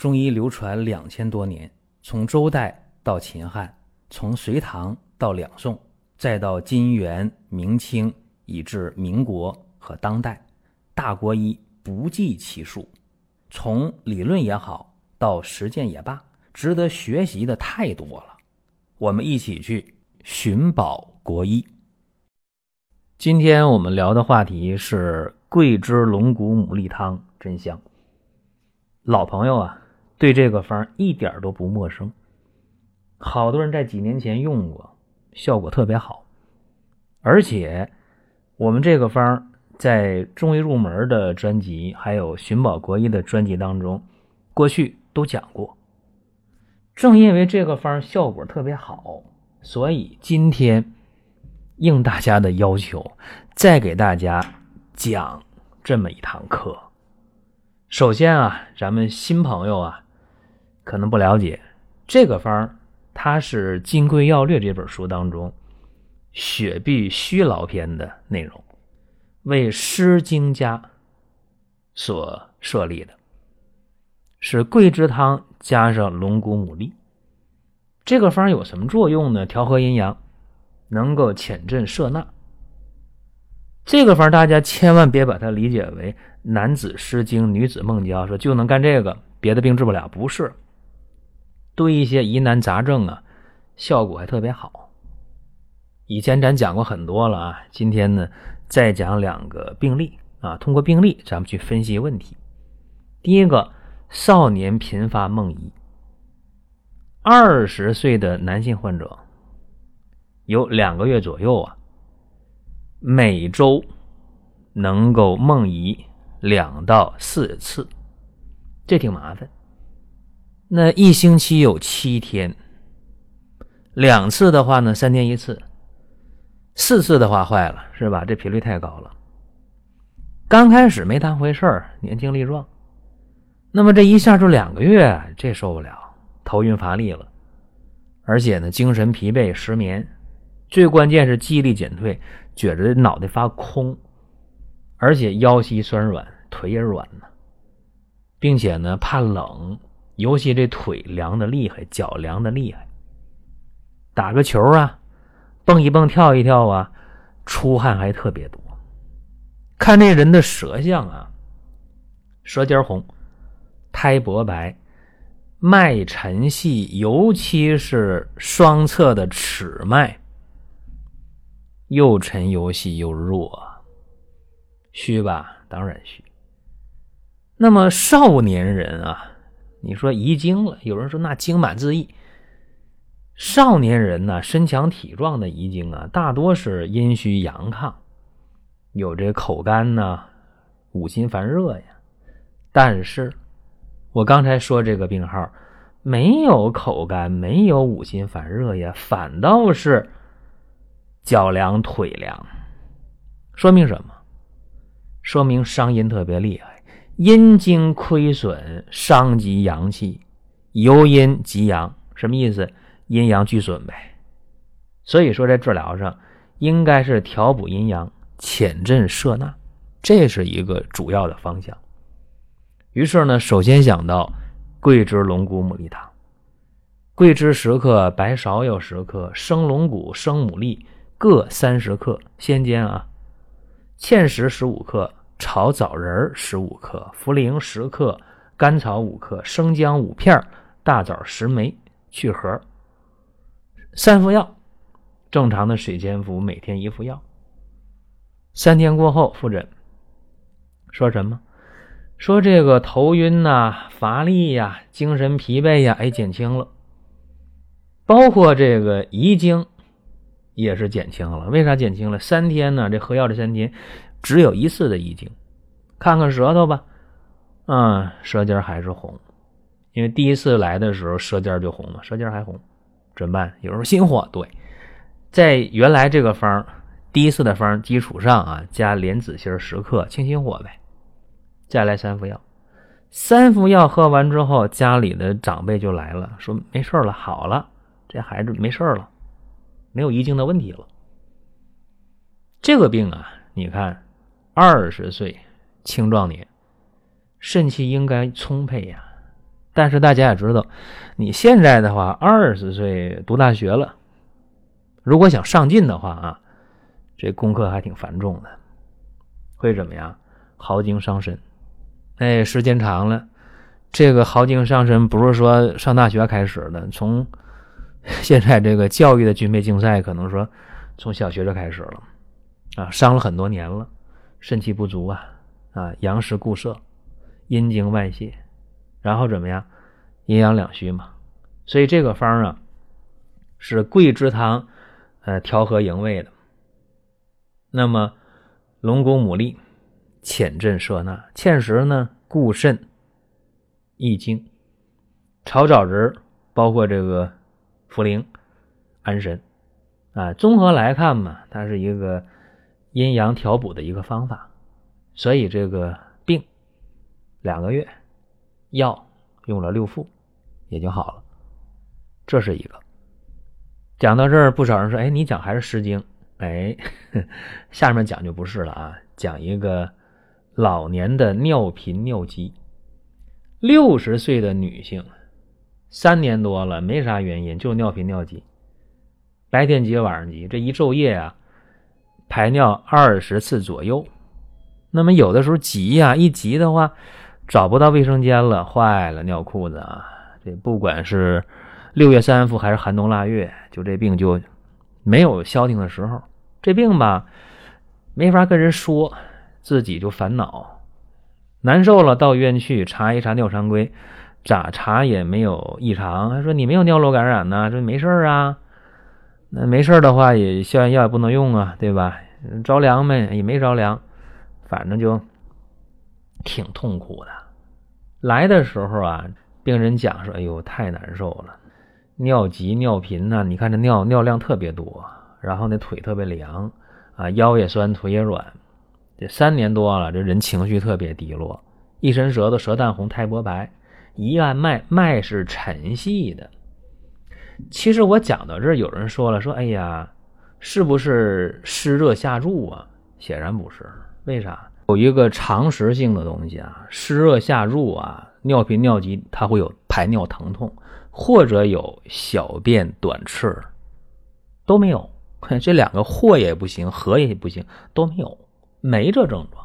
中医流传两千多年，从周代到秦汉，从隋唐到两宋，再到金元明清，以至民国和当代，大国医不计其数。从理论也好，到实践也罢，值得学习的太多了。我们一起去寻宝国医。今天我们聊的话题是桂枝龙骨牡蛎汤，真香。老朋友啊。对这个方一点都不陌生，好多人在几年前用过，效果特别好。而且我们这个方在中医入门的专辑，还有寻宝国医的专辑当中，过去都讲过。正因为这个方效果特别好，所以今天应大家的要求，再给大家讲这么一堂课。首先啊，咱们新朋友啊。可能不了解这个方，它是《金匮要略》这本书当中血闭虚劳篇的内容，为诗经家所设立的，是桂枝汤加上龙骨牡蛎。这个方有什么作用呢？调和阴阳，能够潜镇摄纳。这个方大家千万别把它理解为男子失经、女子梦交，说就能干这个，别的病治不了，不是。对一些疑难杂症啊，效果还特别好。以前咱讲过很多了啊，今天呢再讲两个病例啊，通过病例咱们去分析问题。第一个，少年频发梦遗，二十岁的男性患者，有两个月左右啊，每周能够梦遗两到四次，这挺麻烦。那一星期有七天，两次的话呢，三天一次，四次的话坏了，是吧？这频率太高了。刚开始没当回事儿，年轻力壮，那么这一下就两个月，这受不了，头晕乏力了，而且呢，精神疲惫、失眠，最关键是记忆力减退，觉着脑袋发空，而且腰膝酸软，腿也软呢，并且呢，怕冷。尤其这腿凉的厉害，脚凉的厉害。打个球啊，蹦一蹦，跳一跳啊，出汗还特别多。看那人的舌象啊，舌尖红，苔薄白，脉沉细，尤其是双侧的尺脉，又沉又细又弱，虚吧？当然虚。那么少年人啊。你说遗精了，有人说那精满自溢。少年人呢，身强体壮的遗精啊，大多是阴虚阳亢，有这口干呐，五心烦热呀。但是，我刚才说这个病号没有口干，没有五心烦热呀，反倒是脚凉腿凉，说明什么？说明伤阴特别厉害。阴经亏损，伤及阳气，由阴及阳，什么意思？阴阳俱损呗。所以说，在治疗上应该是调补阴阳，潜镇摄纳，这是一个主要的方向。于是呢，首先想到桂枝龙骨牡蛎汤，桂枝十克，白芍药十克，生龙骨、生牡蛎各三十克，先煎啊，芡实十五克。炒枣仁十五克，茯苓十克，甘草五克，生姜五片，大枣十枚，去核。三副药，正常的水煎服，每天一副药。三天过后复诊，说什么？说这个头晕呐，乏力呀，精神疲惫呀，哎，减轻了。包括这个遗精，也是减轻了。为啥减轻了？三天呢？这喝药这三天。只有一次的遗精，看看舌头吧，嗯，舌尖还是红，因为第一次来的时候舌尖就红了，舌尖还红，怎么办？有时候心火，对，在原来这个方第一次的方基础上啊，加莲子心十克清心火呗，再来三副药，三副药喝完之后，家里的长辈就来了，说没事了，好了，这孩子没事了，没有遗精的问题了，这个病啊，你看。二十岁青壮年，肾气应该充沛呀，但是大家也知道，你现在的话，二十岁读大学了，如果想上进的话啊，这功课还挺繁重的，会怎么样？耗精伤身。哎，时间长了，这个耗精伤身不是说上大学开始的，从 现在这个教育的军备竞赛，可能说从小学就开始了啊，伤了很多年了，肾气不足啊，啊，阳实固摄，阴精外泄。然后怎么样？阴阳两虚嘛，所以这个方啊是桂枝汤，呃，调和营卫的。那么龙骨牡蛎浅镇摄纳，芡实呢固肾益精，炒枣仁包括这个茯苓安神啊。综合来看嘛，它是一个阴阳调补的一个方法，所以这个病两个月。药用了六副，也就好了。这是一个。讲到这儿，不少人说：“哎，你讲还是《诗经》？”哎，下面讲就不是了啊，讲一个老年的尿频尿急，六十岁的女性，三年多了，没啥原因，就尿频尿急，白天急晚上急，这一昼夜啊，排尿二十次左右。那么有的时候急呀，一急的话。找不到卫生间了，坏了，尿裤子啊！这不管是六月三伏还是寒冬腊月，就这病就没有消停的时候。这病吧，没法跟人说，自己就烦恼，难受了，到医院去查一查尿常规，咋查也没有异常。还说你没有尿路感染呢，说没事啊。那没事的话，也消炎药也不能用啊，对吧？着凉没？也没着凉，反正就挺痛苦的。来的时候啊，病人讲说：“哎呦，太难受了，尿急尿频呢。你看这尿尿量特别多，然后那腿特别凉啊，腰也酸，腿也软。这三年多了，这人情绪特别低落，一伸舌头，舌淡红，苔薄白。一按脉，脉是沉细的。其实我讲到这儿，有人说了，说哎呀，是不是湿热下注啊？显然不是，为啥？”有一个常识性的东西啊，湿热下注啊，尿频尿急，它会有排尿疼痛，或者有小便短赤，都没有。这两个或也不行，和也不行，都没有，没这症状。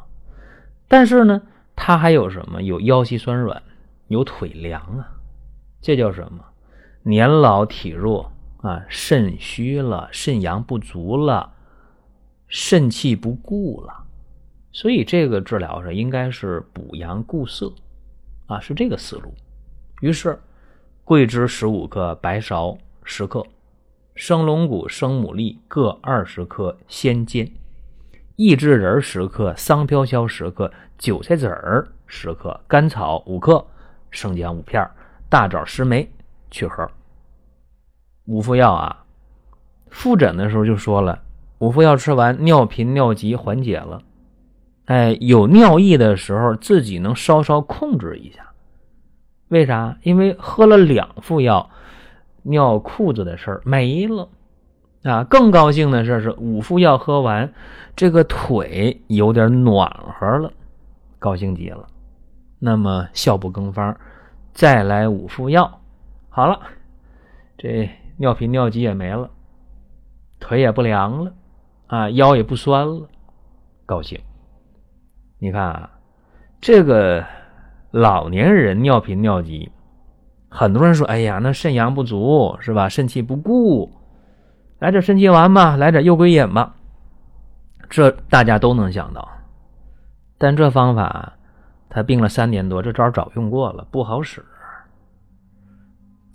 但是呢，它还有什么？有腰膝酸软，有腿凉啊，这叫什么？年老体弱啊，肾虚了，肾阳不足了，肾气不固了。所以这个治疗上应该是补阳固涩，啊，是这个思路。于是，桂枝十五克，白芍十克，生龙骨、生牡蛎各二十克，先煎；益智仁十克，桑飘消十克，韭菜籽儿十克，甘草五克，生姜五片，大枣十枚，去核。五副药啊，复诊的时候就说了，五副药吃完，尿频尿急缓解了。哎，有尿意的时候，自己能稍稍控制一下。为啥？因为喝了两副药，尿裤子的事儿没了啊！更高兴的事是五副药喝完，这个腿有点暖和了，高兴极了。那么效不更方，再来五副药，好了，这尿频尿急也没了，腿也不凉了，啊，腰也不酸了，高兴。你看啊，这个老年人尿频尿急，很多人说：“哎呀，那肾阳不足是吧？肾气不固，来点肾气丸吧，来点右归饮吧。”这大家都能想到，但这方法他病了三年多，这招早用过了，不好使。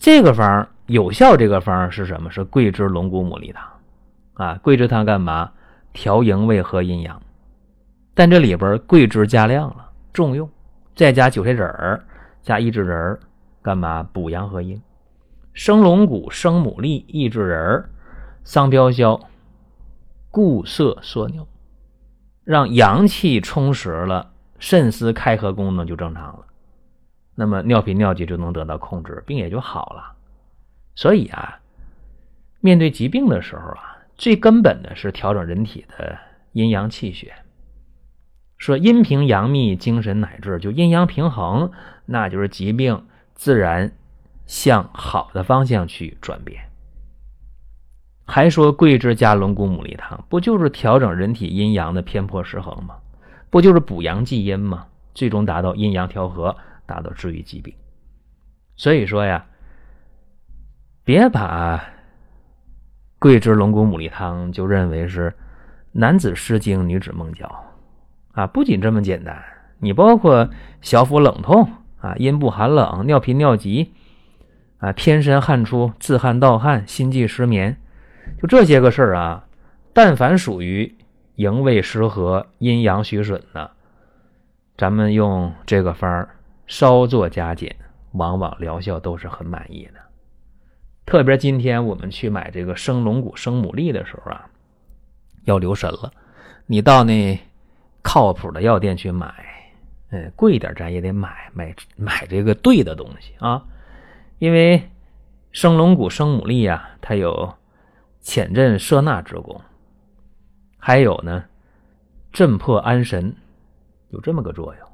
这个方有效，这个方是什么？是桂枝龙骨牡蛎汤啊！桂枝汤干嘛？调营卫和阴阳。但这里边桂枝加量了，重用，再加韭菜籽儿，加益智仁儿，干嘛补阳和阴？生龙骨、生牡蛎、益智仁儿、桑飘消，固涩缩尿，让阳气充实了，肾丝开合功能就正常了，那么尿频尿急就能得到控制，病也就好了。所以啊，面对疾病的时候啊，最根本的是调整人体的阴阳气血。说阴平阳秘，精神乃治，就阴阳平衡，那就是疾病自然向好的方向去转变。还说桂枝加龙骨牡蛎汤，不就是调整人体阴阳的偏颇失衡吗？不就是补阳济阴吗？最终达到阴阳调和，达到治愈疾病。所以说呀，别把桂枝龙骨牡蛎汤就认为是男子失精、女子梦交啊！不仅这么简单，你包括小腹冷痛啊、阴部寒冷、尿频尿急啊、偏身汗出、自汗盗汗、心悸失眠，就这些个事儿啊，但凡属于营卫失和、阴阳虚损的，咱们用这个方儿稍作加减。往往疗效都是很满意的，特别今天我们去买这个生龙骨、生牡蛎的时候啊，要留神了。你到那靠谱的药店去买，嗯，贵点咱也得买买买这个对的东西啊。因为生龙骨、生牡蛎呀，它有潜镇摄纳之功，还有呢镇破安神，有这么个作用。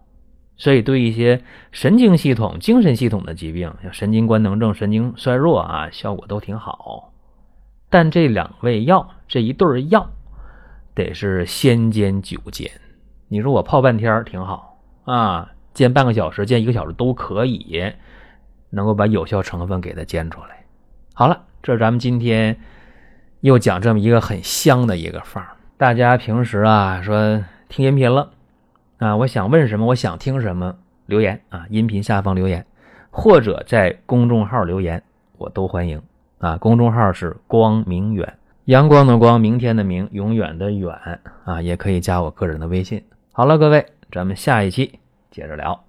所以，对一些神经系统、精神系统的疾病，像神经官能症、神经衰弱啊，效果都挺好。但这两味药，这一对药，得是先煎久煎。你说我泡半天挺好啊，煎半个小时、煎一个小时都可以，能够把有效成分给它煎出来。好了，这是咱们今天又讲这么一个很香的一个方大家平时啊，说听音频了。啊，我想问什么？我想听什么？留言啊，音频下方留言，或者在公众号留言，我都欢迎。啊，公众号是光明远，阳光的光，明天的明，永远的远啊，也可以加我个人的微信。好了，各位，咱们下一期接着聊。